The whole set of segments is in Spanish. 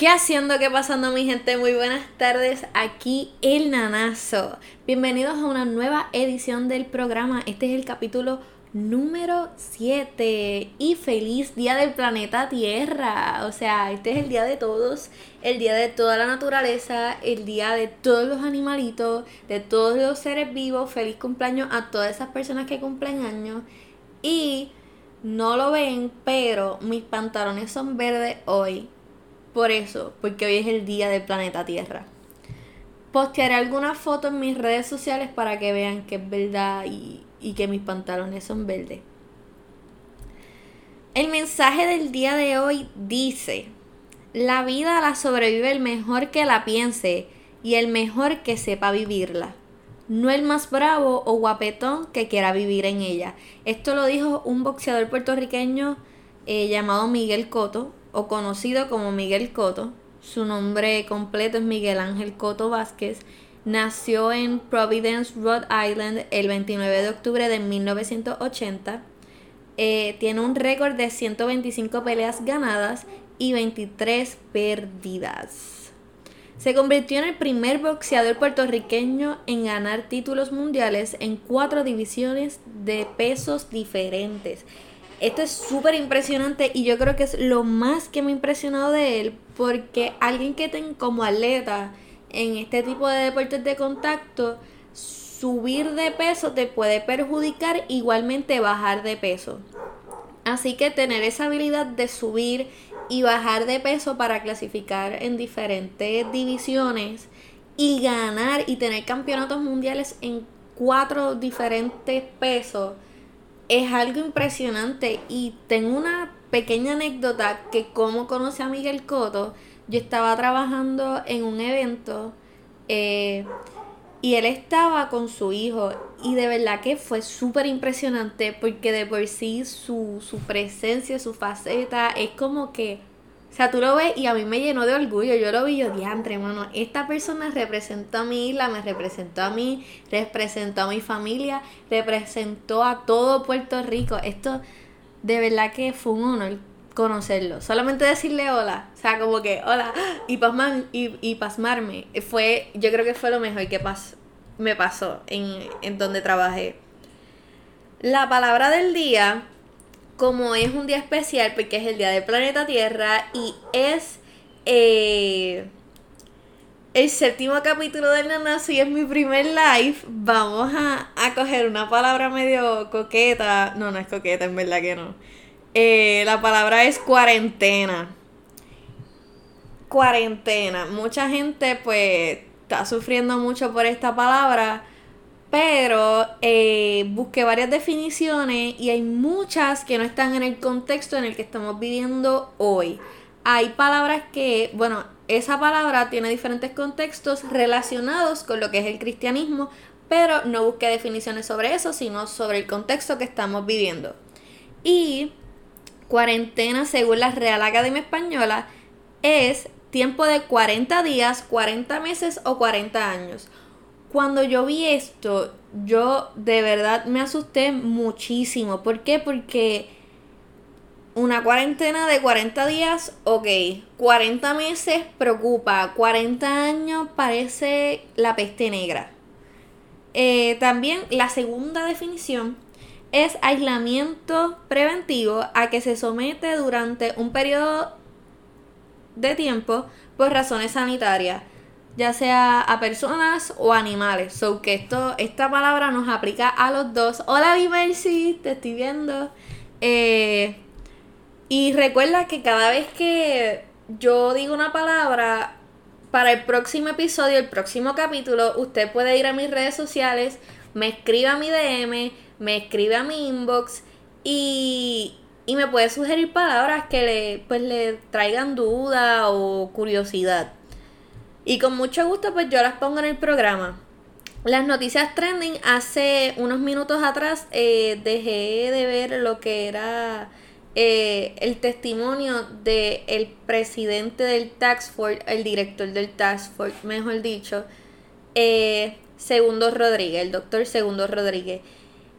¿Qué haciendo? ¿Qué pasando mi gente? Muy buenas tardes, aquí el Nanazo. Bienvenidos a una nueva edición del programa. Este es el capítulo número 7 y feliz día del planeta Tierra. O sea, este es el día de todos, el día de toda la naturaleza, el día de todos los animalitos, de todos los seres vivos. Feliz cumpleaños a todas esas personas que cumplen años. Y no lo ven, pero mis pantalones son verdes hoy por eso, porque hoy es el día del planeta Tierra. Postearé algunas fotos en mis redes sociales para que vean que es verdad y, y que mis pantalones son verdes. El mensaje del día de hoy dice, la vida la sobrevive el mejor que la piense y el mejor que sepa vivirla. No el más bravo o guapetón que quiera vivir en ella. Esto lo dijo un boxeador puertorriqueño eh, llamado Miguel Coto, o conocido como Miguel Coto, su nombre completo es Miguel Ángel Coto Vázquez, nació en Providence, Rhode Island el 29 de octubre de 1980. Eh, tiene un récord de 125 peleas ganadas y 23 perdidas. Se convirtió en el primer boxeador puertorriqueño en ganar títulos mundiales en cuatro divisiones de pesos diferentes. Esto es súper impresionante y yo creo que es lo más que me ha impresionado de él porque alguien que tenga como atleta en este tipo de deportes de contacto, subir de peso te puede perjudicar, igualmente bajar de peso. Así que tener esa habilidad de subir y bajar de peso para clasificar en diferentes divisiones y ganar y tener campeonatos mundiales en cuatro diferentes pesos es algo impresionante y tengo una pequeña anécdota que como conocí a Miguel Coto, yo estaba trabajando en un evento eh, y él estaba con su hijo y de verdad que fue súper impresionante porque de por sí su, su presencia, su faceta es como que o sea, tú lo ves y a mí me llenó de orgullo. Yo lo vi yo, diantre, hermano. Esta persona representó a mi isla, me representó a mí, representó a mi familia, representó a todo Puerto Rico. Esto de verdad que fue un honor conocerlo. Solamente decirle hola. O sea, como que hola y, pasmar, y, y pasmarme. Fue, yo creo que fue lo mejor que me pasó en, en donde trabajé. La palabra del día como es un día especial porque es el día del planeta Tierra y es eh, el séptimo capítulo del Nanazo y es mi primer live, vamos a, coger una palabra medio coqueta. No, no es coqueta, en verdad que no. Eh, la palabra es cuarentena. Cuarentena. Mucha gente pues está sufriendo mucho por esta palabra pero eh, busqué varias definiciones y hay muchas que no están en el contexto en el que estamos viviendo hoy. Hay palabras que, bueno, esa palabra tiene diferentes contextos relacionados con lo que es el cristianismo, pero no busqué definiciones sobre eso, sino sobre el contexto que estamos viviendo. Y cuarentena, según la Real Academia Española, es tiempo de 40 días, 40 meses o 40 años cuando yo vi esto, yo de verdad me asusté muchísimo. ¿Por qué? Porque una cuarentena de 40 días, ok. 40 meses preocupa. 40 años parece la peste negra. Eh, también la segunda definición es aislamiento preventivo a que se somete durante un periodo de tiempo por razones sanitarias ya sea a personas o animales. So que esto, esta palabra nos aplica a los dos. Hola Mercy, te estoy viendo. Eh, y recuerda que cada vez que yo digo una palabra, para el próximo episodio, el próximo capítulo, usted puede ir a mis redes sociales, me escribe a mi DM, me escribe a mi inbox y, y me puede sugerir palabras que le, pues, le traigan duda o curiosidad. Y con mucho gusto pues yo las pongo en el programa. Las noticias trending, hace unos minutos atrás eh, dejé de ver lo que era eh, el testimonio del el presidente del Tax Force, el director del Tax Force, mejor dicho, eh, Segundo Rodríguez, el doctor Segundo Rodríguez.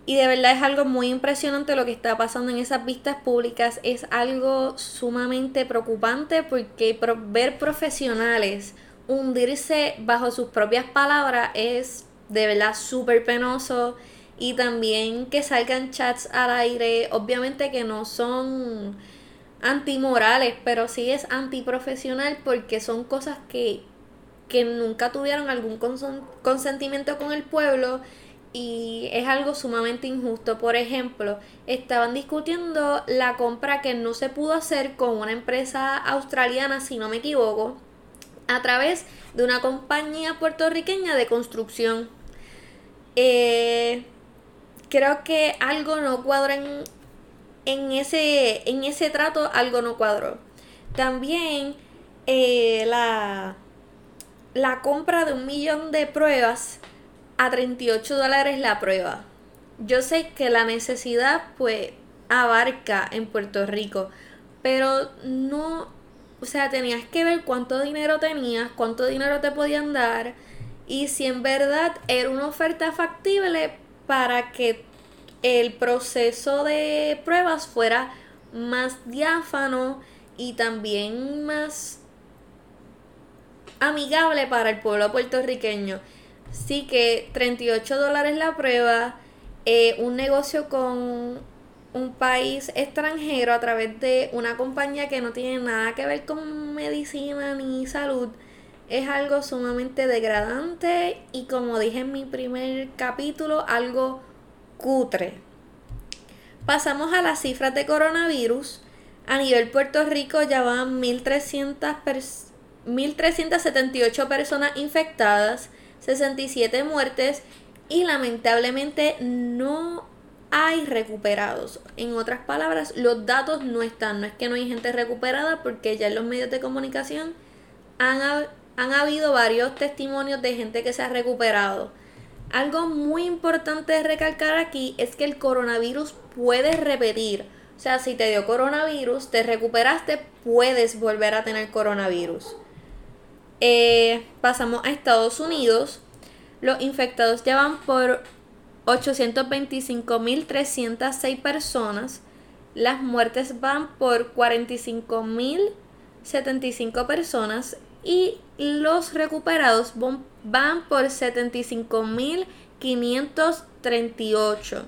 Y de verdad es algo muy impresionante lo que está pasando en esas vistas públicas. Es algo sumamente preocupante porque ver profesionales hundirse bajo sus propias palabras es de verdad súper penoso. Y también que salgan chats al aire, obviamente que no son antimorales, pero sí es antiprofesional porque son cosas que, que nunca tuvieron algún consentimiento con el pueblo y es algo sumamente injusto. Por ejemplo, estaban discutiendo la compra que no se pudo hacer con una empresa australiana, si no me equivoco, a través de una compañía puertorriqueña de construcción. Eh, creo que algo no cuadra en, en, ese, en ese trato, algo no cuadró. También eh, la, la compra de un millón de pruebas a 38 dólares la prueba. Yo sé que la necesidad pues abarca en Puerto Rico, pero no, o sea, tenías que ver cuánto dinero tenías, cuánto dinero te podían dar y si en verdad era una oferta factible para que el proceso de pruebas fuera más diáfano y también más amigable para el pueblo puertorriqueño. Sí que 38 dólares la prueba, eh, un negocio con un país extranjero a través de una compañía que no tiene nada que ver con medicina ni salud es algo sumamente degradante y como dije en mi primer capítulo, algo cutre. Pasamos a las cifras de coronavirus. A nivel Puerto Rico ya van 1.378 personas infectadas, 67 muertes y lamentablemente no hay recuperados. En otras palabras, los datos no están. No es que no hay gente recuperada porque ya en los medios de comunicación han, han habido varios testimonios de gente que se ha recuperado. Algo muy importante de recalcar aquí es que el coronavirus puede repetir. O sea, si te dio coronavirus, te recuperaste, puedes volver a tener coronavirus. Eh, pasamos a Estados Unidos. Los infectados ya van por 825.306 personas. Las muertes van por 45.075 personas. Y los recuperados van por 75.538.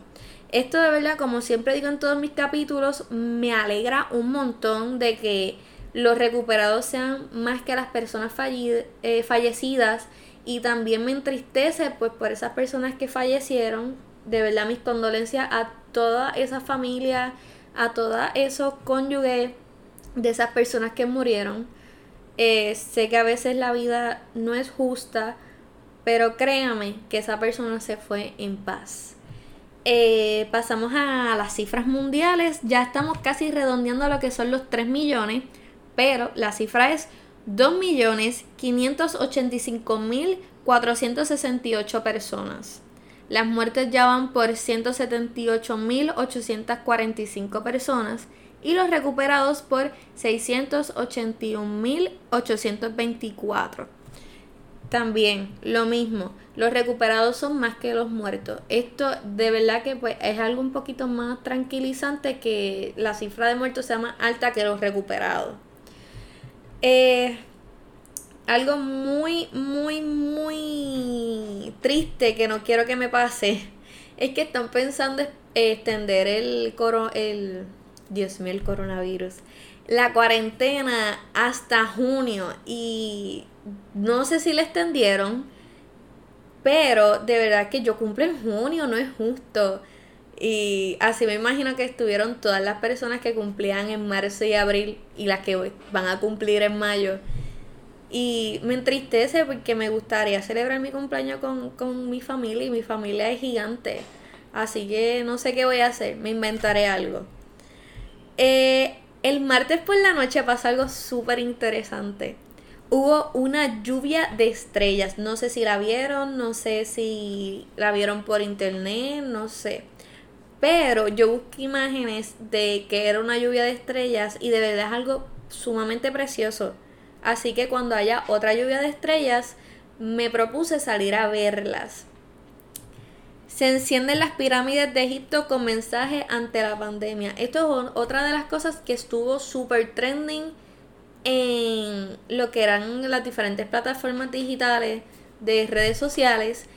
Esto de verdad, como siempre digo en todos mis capítulos, me alegra un montón de que los recuperados sean más que las personas eh, fallecidas y también me entristece pues por esas personas que fallecieron. De verdad mis condolencias a toda esa familia, a todos esos cónyuges de esas personas que murieron. Eh, sé que a veces la vida no es justa, pero créame que esa persona se fue en paz. Eh, pasamos a las cifras mundiales. Ya estamos casi redondeando lo que son los 3 millones, pero la cifra es 2.585.468 personas. Las muertes ya van por 178.845 personas y los recuperados por 681.824. También lo mismo, los recuperados son más que los muertos. Esto de verdad que pues, es algo un poquito más tranquilizante que la cifra de muertos sea más alta que los recuperados. Eh, algo muy, muy, muy triste que no quiero que me pase es que están pensando extender el, coro, el Dios mío, el coronavirus. La cuarentena hasta junio y no sé si le extendieron, pero de verdad que yo cumplo en junio, no es justo. Y así me imagino que estuvieron todas las personas que cumplían en marzo y abril y las que van a cumplir en mayo. Y me entristece porque me gustaría celebrar mi cumpleaños con, con mi familia y mi familia es gigante. Así que no sé qué voy a hacer, me inventaré algo. Eh, el martes por la noche pasó algo súper interesante. Hubo una lluvia de estrellas. No sé si la vieron, no sé si la vieron por internet, no sé. Pero yo busqué imágenes de que era una lluvia de estrellas y de verdad es algo sumamente precioso. Así que cuando haya otra lluvia de estrellas, me propuse salir a verlas. Se encienden las pirámides de Egipto con mensaje ante la pandemia. Esto es otra de las cosas que estuvo súper trending en lo que eran las diferentes plataformas digitales de redes sociales.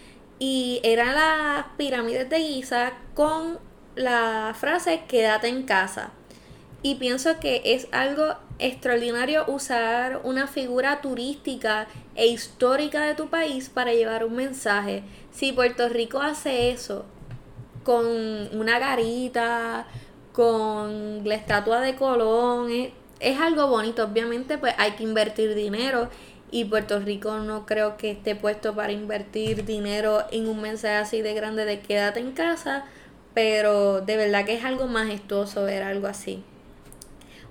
Y eran las pirámides de Giza con la frase quédate en casa. Y pienso que es algo extraordinario usar una figura turística e histórica de tu país para llevar un mensaje. Si Puerto Rico hace eso con una garita, con la estatua de Colón, es, algo bonito. Obviamente, pues hay que invertir dinero y Puerto Rico no creo que esté puesto para invertir dinero en un mensaje así de grande de quédate en casa, pero de verdad que es algo majestuoso ver algo así.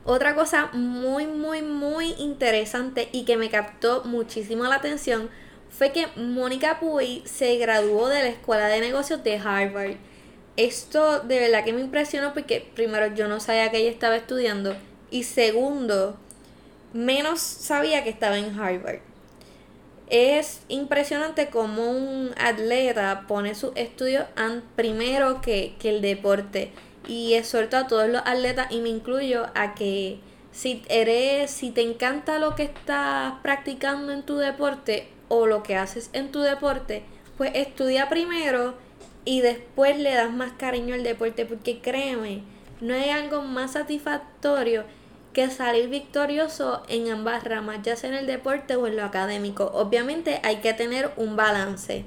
Otra cosa muy, muy, muy interesante y que me captó muchísimo la atención fue que Mónica Puy se graduó de la Escuela de Negocios de Harvard. Esto de verdad que me impresionó porque primero yo no sabía que ella estaba estudiando y segundo, menos sabía que estaba en Harvard. Es impresionante cómo un atleta pone sus estudios primero que, que el deporte. Y exhorto a todos los atletas y me incluyo a que si eres, si te encanta lo que estás practicando en tu deporte o lo que haces en tu deporte, pues estudia primero y después le das más cariño al deporte porque créeme, no hay algo más satisfactorio que salir victorioso en ambas ramas, ya sea en el deporte o en lo académico. Obviamente hay que tener un balance.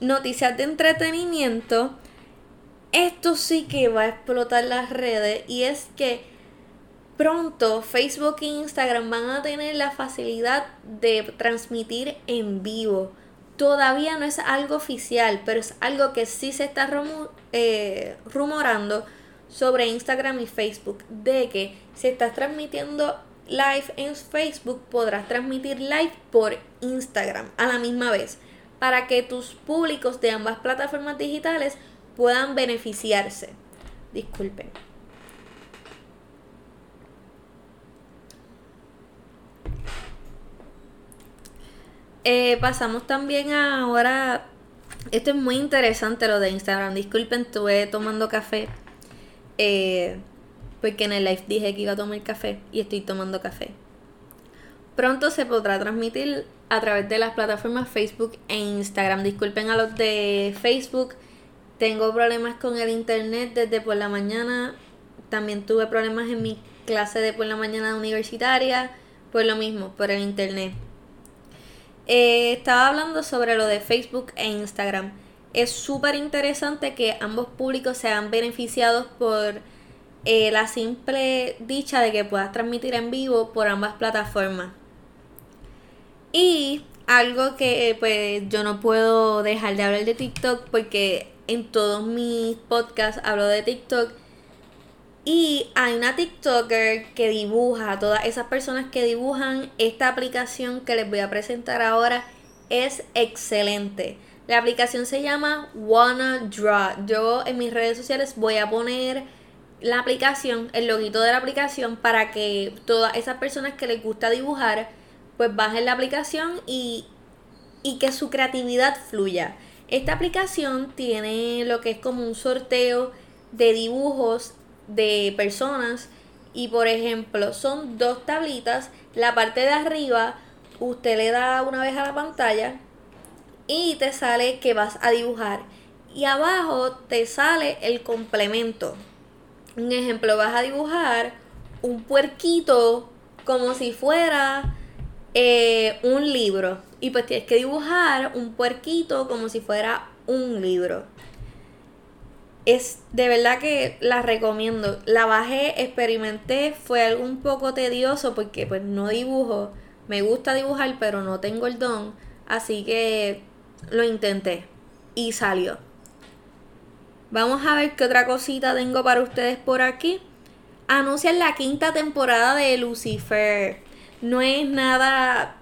Noticias de entretenimiento esto sí que va a explotar las redes y es que pronto Facebook e Instagram van a tener la facilidad de transmitir en vivo. Todavía no es algo oficial, pero es algo que sí se está eh, rumorando sobre Instagram y Facebook, de que si estás transmitiendo live en Facebook, podrás transmitir live por Instagram a la misma vez, para que tus públicos de ambas plataformas digitales puedan beneficiarse. Disculpen. Eh, pasamos también a ahora. Esto es muy interesante lo de Instagram. Disculpen, estuve tomando café. Eh, porque en el live dije que iba a tomar café y estoy tomando café. Pronto se podrá transmitir a través de las plataformas Facebook e Instagram. Disculpen a los de Facebook tengo problemas con el internet desde por la mañana. También tuve problemas en mi clase de por la mañana universitaria. Por lo mismo, por el internet. Eh, estaba hablando sobre lo de Facebook e Instagram. Es súper interesante que ambos públicos sean beneficiados por eh, la simple dicha de que puedas transmitir en vivo por ambas plataformas. Y algo que pues yo no puedo dejar de hablar de TikTok porque en todos mis podcasts hablo de TikTok. Y hay una TikToker que dibuja, todas esas personas que dibujan esta aplicación que les voy a presentar ahora es excelente. La aplicación se llama Wanna Draw. Yo en mis redes sociales voy a poner la aplicación, el loguito de la aplicación para que todas esas personas que les gusta dibujar pues bajen la aplicación y, y que su creatividad fluya. Esta aplicación tiene lo que es como un sorteo de dibujos de personas y por ejemplo son dos tablitas, la parte de arriba usted le da una vez a la pantalla y te sale que vas a dibujar y abajo te sale el complemento. Un ejemplo, vas a dibujar un puerquito como si fuera eh, un libro y pues tienes que dibujar un puerquito como si fuera un libro. Es de verdad que la recomiendo. La bajé, experimenté, fue algo un poco tedioso porque pues no dibujo. Me gusta dibujar, pero no tengo el don. Así que lo intenté y salió. Vamos a ver qué otra cosita tengo para ustedes por aquí. Anuncian la quinta temporada de Lucifer. No es nada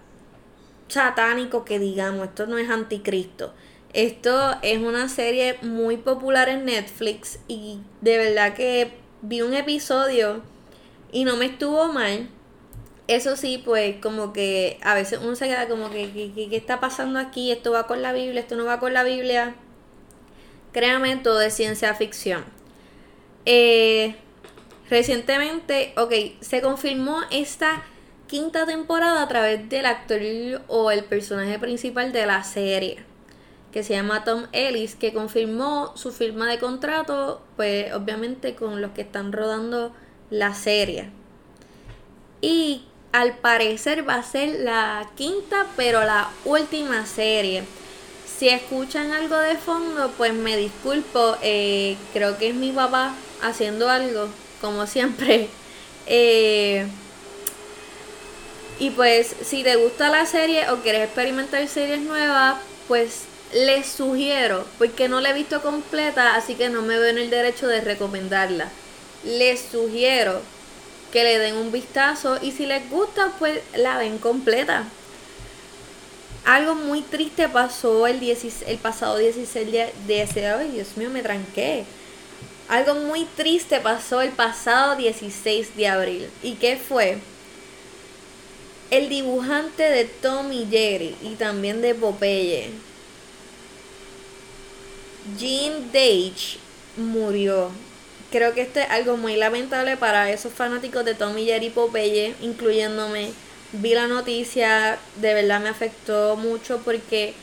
satánico que digamos, esto no es anticristo. Esto es una serie muy popular en Netflix y de verdad que vi un episodio y no me estuvo mal. Eso sí, pues como que a veces uno se queda como que ¿qué, está pasando aquí? Esto va con la Biblia, esto no va con la Biblia. créame, todo es ciencia ficción. Eh, recientemente, ok, se confirmó esta quinta temporada a través del actor o el personaje principal de la serie, que se llama Tom Ellis, que confirmó su firma de contrato, pues obviamente con los que están rodando la serie. Y al parecer va a ser la quinta, pero la última serie. Si escuchan algo de fondo, pues me disculpo. Eh, creo que es mi papá haciendo algo, como siempre. Eh, y pues, si te gusta la serie o quieres experimentar series nuevas, pues les sugiero, porque no la he visto completa, así que no me veo en el derecho de recomendarla. Les sugiero que le den un vistazo y si les gusta, pues la ven completa. Algo muy triste pasó el, el pasado 16 de, de ese... Ay, Dios mío, me tranqué. Algo muy triste pasó el pasado 16 de abril. ¿Y qué fue? El dibujante de Tom y Jerry y también de Popeye, Gene Dage, murió creo que esto es algo muy lamentable para esos fanáticos de Tommy Jerry Popeye, incluyéndome. Vi la noticia, de verdad me afectó mucho porque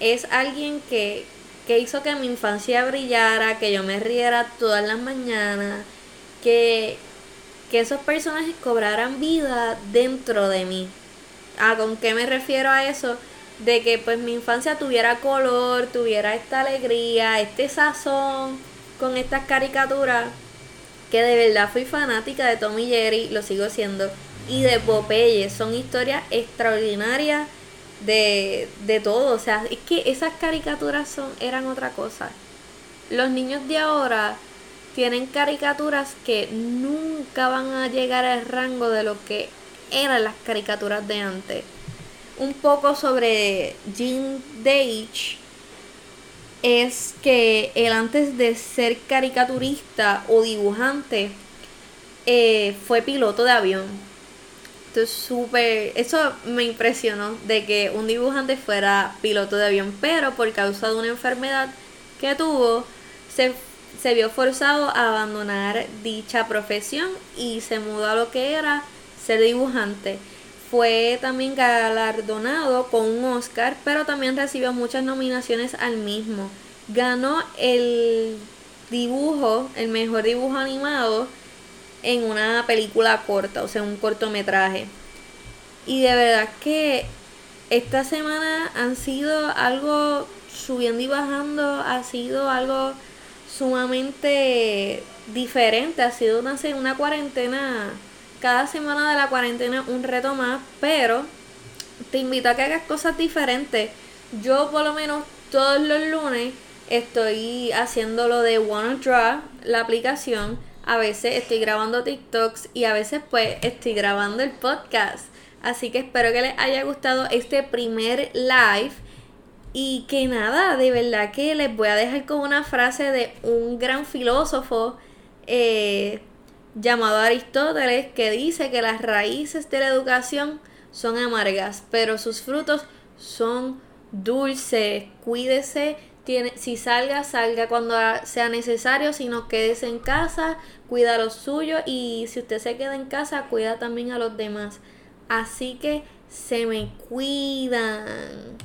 es alguien que, que hizo que mi infancia brillara, que yo me riera todas las mañanas, que, que esos personajes cobraran vida dentro de mí. ¿A con qué me refiero a eso? De que pues mi infancia tuviera color, tuviera esta alegría, este sazón con estas caricaturas que de verdad fui fanática de Tommy Jerry, lo sigo siendo, y de Popeye. Son historias extraordinarias de, de todo. O sea, es que esas caricaturas son, eran otra cosa. Los niños de ahora tienen caricaturas que nunca van a llegar al rango de lo que eran las caricaturas de antes. Un poco sobre Jean Dage es que él antes de ser caricaturista o dibujante eh, fue piloto de avión. Entonces, súper. Eso me impresionó de que un dibujante fuera piloto de avión, pero por causa de una enfermedad que tuvo, se, se vio forzado a abandonar dicha profesión y se mudó a lo que era ser dibujante. Fue también galardonado con un Oscar, pero también recibió muchas nominaciones al mismo. Ganó el dibujo, el mejor dibujo animado en una película corta, o sea, un cortometraje. Y de verdad que esta semana han sido algo subiendo y bajando, ha sido algo sumamente diferente, ha sido una, una cuarentena cada semana de la cuarentena un reto más, pero te invito a que hagas cosas diferentes. Yo por lo menos todos los lunes estoy haciendo lo de OneDraw, la aplicación. A veces estoy grabando TikToks y a veces pues estoy grabando el podcast. Así que espero que les haya gustado este primer live. Y que nada, de verdad que les voy a dejar con una frase de un gran filósofo. Eh, llamado Aristóteles que dice que las raíces de la educación son amargas, pero sus frutos son dulces. Cuídese, tiene, si salga, salga cuando sea necesario, si no quedes en casa, cuida lo suyo y si usted se queda en casa, cuida también a los demás. Así que se me cuidan.